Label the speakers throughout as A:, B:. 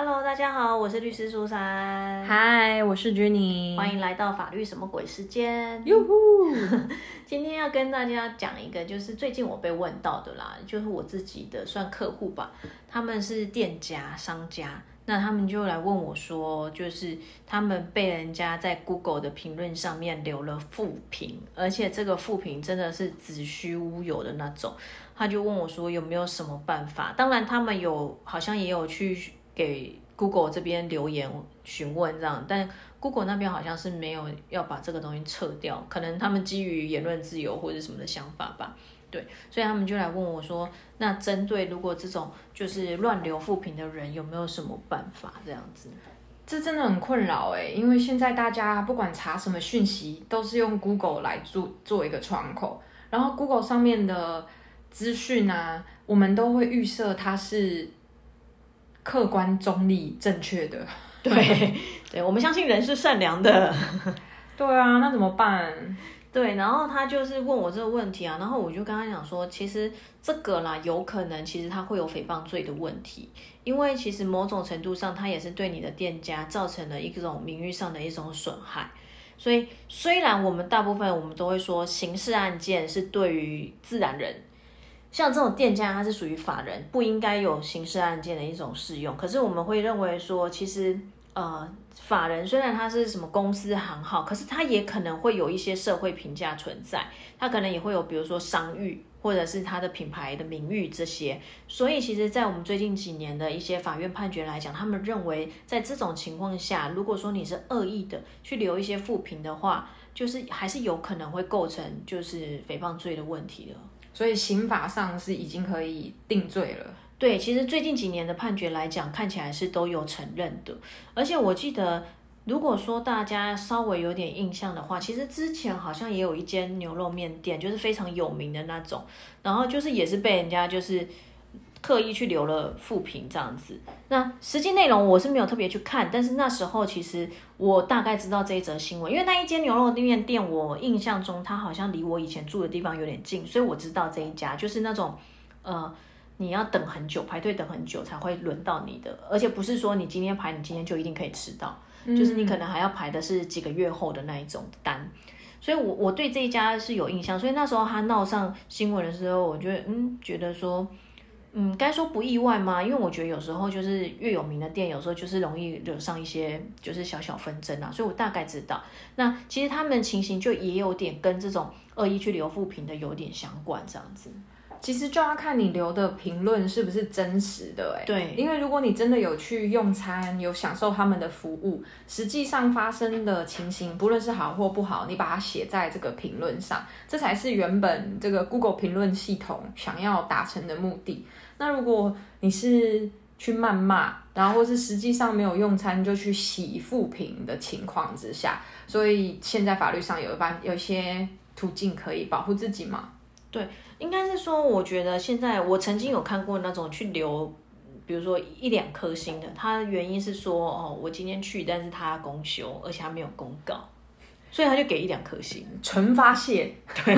A: Hello，大家好，我是律师苏珊。
B: 嗨，我是 Jenny。
A: 欢迎来到法律什么鬼时间。
B: 哟呼！
A: 今天要跟大家讲一个，就是最近我被问到的啦，就是我自己的算客户吧，他们是店家、商家，那他们就来问我说，就是他们被人家在 Google 的评论上面留了负评，而且这个负评真的是子虚乌有的那种。他就问我说有没有什么办法？当然，他们有好像也有去给 Google 这边留言询问这样，但 Google 那边好像是没有要把这个东西撤掉，可能他们基于言论自由或者什么的想法吧。对，所以他们就来问我说，那针对如果这种就是乱留负评的人，有没有什么办法？这样子，
B: 这真的很困扰哎，因为现在大家不管查什么讯息，都是用 Google 来做做一个窗口，然后 Google 上面的。资讯啊，我们都会预设它是客观中立正确的。
A: 对，对，我们相信人是善良的。
B: 对啊，那怎么办？
A: 对，然后他就是问我这个问题啊，然后我就跟他讲说，其实这个啦，有可能其实他会有诽谤罪的问题，因为其实某种程度上，他也是对你的店家造成了一种名誉上的一种损害。所以虽然我们大部分我们都会说，刑事案件是对于自然人。像这种店家，他是属于法人，不应该有刑事案件的一种适用。可是我们会认为说，其实呃，法人虽然他是什么公司行号，可是他也可能会有一些社会评价存在，他可能也会有比如说商誉，或者是他的品牌的名誉这些。所以其实，在我们最近几年的一些法院判决来讲，他们认为在这种情况下，如果说你是恶意的去留一些负评的话，就是还是有可能会构成就是诽谤罪的问题的。
B: 所以刑法上是已经可以定罪了。
A: 对，其实最近几年的判决来讲，看起来是都有承认的。而且我记得，如果说大家稍微有点印象的话，其实之前好像也有一间牛肉面店，就是非常有名的那种，然后就是也是被人家就是。刻意去留了负评这样子，那实际内容我是没有特别去看，但是那时候其实我大概知道这一则新闻，因为那一间牛肉面店，我印象中它好像离我以前住的地方有点近，所以我知道这一家就是那种，呃，你要等很久，排队等很久才会轮到你的，而且不是说你今天排，你今天就一定可以吃到，就是你可能还要排的是几个月后的那一种单，所以我我对这一家是有印象，所以那时候他闹上新闻的时候，我觉得嗯，觉得说。嗯，该说不意外吗？因为我觉得有时候就是越有名的店，有时候就是容易惹上一些就是小小纷争啊，所以我大概知道。那其实他们情形就也有点跟这种恶意去留负评的有点相关，这样子。
B: 其实就要看你留的评论是不是真实的，哎，
A: 对，
B: 因为如果你真的有去用餐，有享受他们的服务，实际上发生的情形，不论是好或不好，你把它写在这个评论上，这才是原本这个 Google 评论系统想要达成的目的。那如果你是去谩骂，然后或是实际上没有用餐就去洗负评的情况之下，所以现在法律上有一般有一些途径可以保护自己嘛？
A: 对，应该是说，我觉得现在我曾经有看过那种去留，比如说一两颗星的，他原因是说，哦，我今天去，但是他公休，而且他没有公告，所以他就给一两颗星，
B: 纯发泄。
A: 对，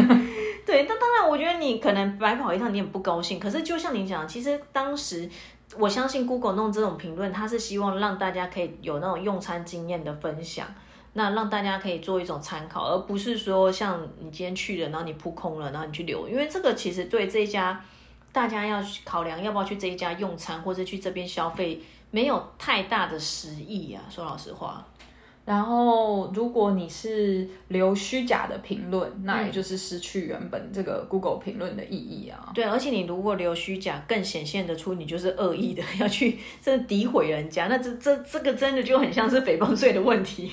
A: 对，那当然，我觉得你可能白跑一趟，你也不高兴。可是就像你讲，其实当时我相信 Google 弄这种评论，他是希望让大家可以有那种用餐经验的分享。那让大家可以做一种参考，而不是说像你今天去了，然后你扑空了，然后你去留，因为这个其实对这一家大家要考量要不要去这一家用餐，或者去这边消费，没有太大的实意啊。说老实话。
B: 然后，如果你是留虚假的评论，那也就是失去原本这个 Google 评论的意义啊。
A: 对，而且你如果留虚假，更显现得出你就是恶意的，要去这诋毁人家，那这这这个真的就很像是诽谤罪的问题。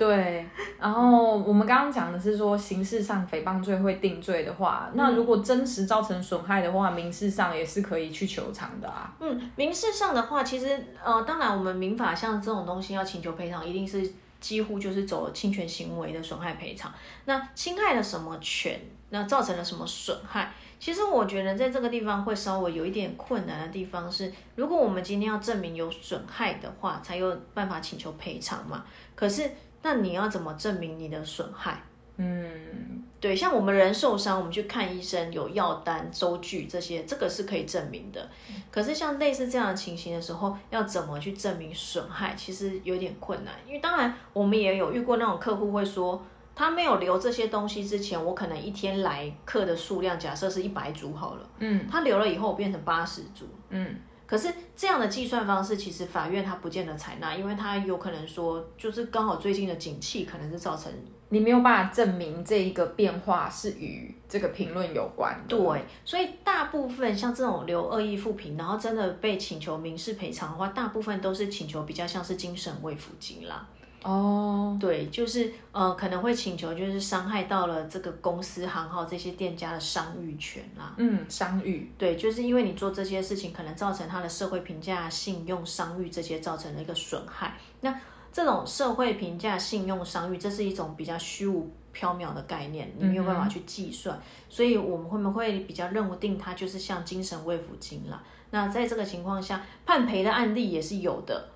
B: 对，然后我们刚刚讲的是说，刑事上诽谤罪会定罪的话，那如果真实造成损害的话，民事上也是可以去求偿的啊。
A: 嗯，民事上的话，其实呃，当然我们民法像这种东西要请求赔偿，一定是几乎就是走侵权行为的损害赔偿。那侵害了什么权？那造成了什么损害？其实我觉得在这个地方会稍微有一点困难的地方是，如果我们今天要证明有损害的话，才有办法请求赔偿嘛。可是那你要怎么证明你的损害？
B: 嗯，
A: 对，像我们人受伤，我们去看医生，有药单、收据这些，这个是可以证明的。可是像类似这样的情形的时候，要怎么去证明损害，其实有点困难。因为当然，我们也有遇过那种客户会说，他没有留这些东西之前，我可能一天来客的数量，假设是一百组好了，嗯，他留了以后，我变成八十组，嗯。可是这样的计算方式，其实法院他不见得采纳，因为他有可能说，就是刚好最近的景气可能是造成
B: 你没有办法证明这一个变化是与这个评论有关。
A: 对，所以大部分像这种留恶意复评，然后真的被请求民事赔偿的话，大部分都是请求比较像是精神慰抚金啦。哦，对，就是呃，可能会请求，就是伤害到了这个公司行号这些店家的商誉权啦。
B: 嗯，商誉，
A: 对，就是因为你做这些事情，可能造成他的社会评价、信用、商誉这些造成了一个损害。那这种社会评价、信用、商誉，这是一种比较虚无缥缈的概念，你没有办法去计算，所以我们会不会比较认定它就是像精神慰抚金啦？那在这个情况下，判赔的案例也是有的。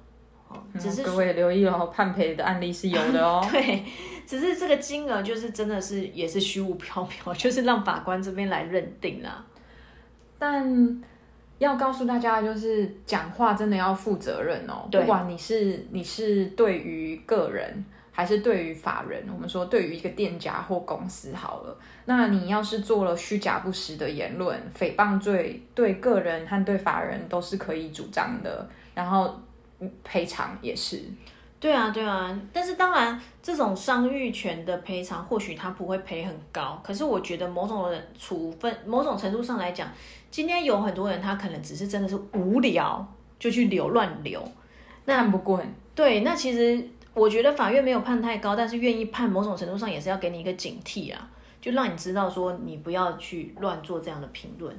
B: 只是各位留意哦，判赔的案例是有的哦。
A: 对，只是这个金额就是真的是也是虚无缥缈，就是让法官这边来认定啦。
B: 但要告诉大家，就是讲话真的要负责任哦。不管你是你是对于个人还是对于法人，我们说对于一个店家或公司好了，那你要是做了虚假不实的言论，诽谤罪对个人和对法人都是可以主张的。然后。赔偿也是，
A: 对啊，对啊，但是当然，这种商誉权的赔偿，或许他不会赔很高，可是我觉得某种人处分，某种程度上来讲，今天有很多人他可能只是真的是无聊，就去留乱留，
B: 那不过
A: 对，那其实我觉得法院没有判太高，但是愿意判，某种程度上也是要给你一个警惕啊，就让你知道说你不要去乱做这样的评论。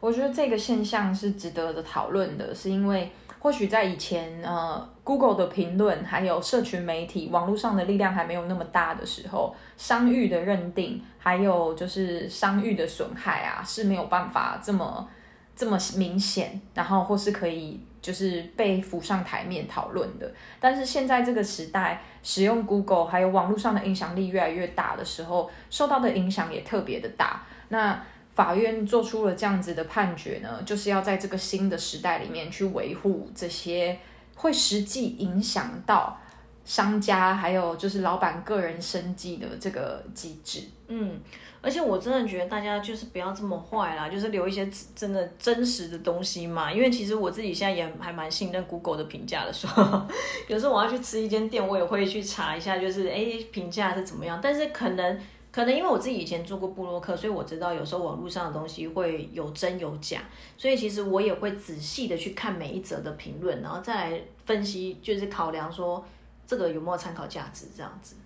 B: 我觉得这个现象是值得的讨论的，是因为。或许在以前，呃，Google 的评论还有社群媒体、网络上的力量还没有那么大的时候，商誉的认定，还有就是商誉的损害啊，是没有办法这么这么明显，然后或是可以就是被浮上台面讨论的。但是现在这个时代，使用 Google 还有网络上的影响力越来越大的时候，受到的影响也特别的大。那法院做出了这样子的判决呢，就是要在这个新的时代里面去维护这些会实际影响到商家还有就是老板个人生计的这个机制。
A: 嗯，而且我真的觉得大家就是不要这么坏啦，就是留一些真的真实的东西嘛。因为其实我自己现在也还蛮信任 Google 的评价的，说 有时候我要去吃一间店，我也会去查一下，就是哎评价是怎么样，但是可能。可能因为我自己以前做过布洛克，所以我知道有时候网络上的东西会有真有假，所以其实我也会仔细的去看每一则的评论，然后再来分析，就是考量说这个有没有参考价值这样子。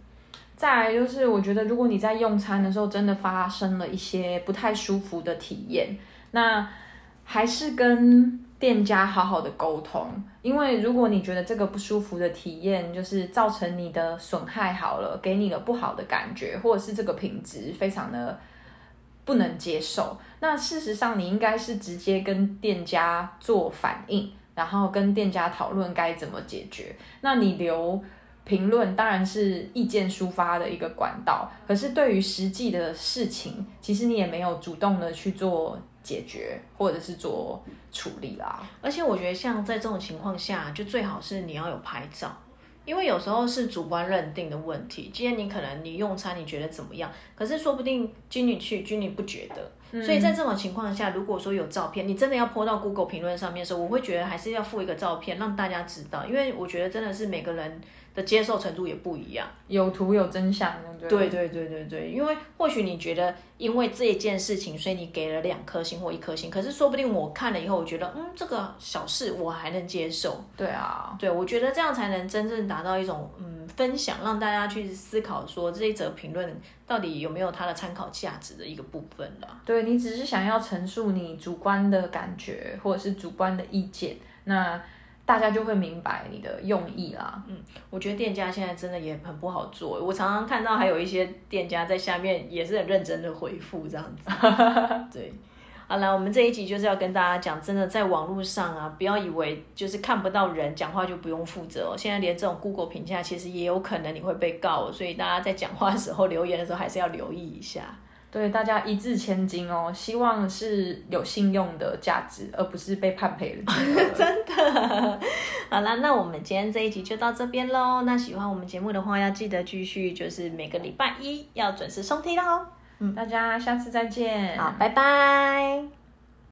B: 再来就是，我觉得如果你在用餐的时候真的发生了一些不太舒服的体验，那还是跟。店家好好的沟通，因为如果你觉得这个不舒服的体验就是造成你的损害好了，给你了不好的感觉，或者是这个品质非常的不能接受，那事实上你应该是直接跟店家做反应，然后跟店家讨论该怎么解决。那你留评论当然是意见抒发的一个管道，可是对于实际的事情，其实你也没有主动的去做。解决或者是做处理啦，
A: 而且我觉得像在这种情况下，就最好是你要有拍照，因为有时候是主观认定的问题。既然你可能你用餐你觉得怎么样，可是说不定经理去经理不觉得，所以在这种情况下，如果说有照片，你真的要泼到 Google 评论上面的时候，我会觉得还是要附一个照片让大家知道，因为我觉得真的是每个人。的接受程度也不一样，
B: 有图有真相，
A: 对对对对对，因为或许你觉得因为这一件事情，所以你给了两颗星或一颗星，可是说不定我看了以后，我觉得嗯，这个小事我还能接受。
B: 对啊，
A: 对我觉得这样才能真正达到一种嗯分享，让大家去思考说这一则评论到底有没有它的参考价值的一个部分了。
B: 对你只是想要陈述你主观的感觉或者是主观的意见，那。大家就会明白你的用意啦。
A: 嗯，我觉得店家现在真的也很不好做。我常常看到还有一些店家在下面也是很认真的回复这样子。对，好了，我们这一集就是要跟大家讲，真的在网络上啊，不要以为就是看不到人讲话就不用负责哦。现在连这种 Google 评价，其实也有可能你会被告，所以大家在讲话的时候、留言的时候，还是要留意一下。
B: 对大家一掷千金哦，希望是有信用的价值，而不是被判赔了。
A: 真的，好啦，那我们今天这一集就到这边喽。那喜欢我们节目的话，要记得继续，就是每个礼拜一要准时收听喽。
B: 嗯，大家下次再见。
A: 好，拜拜。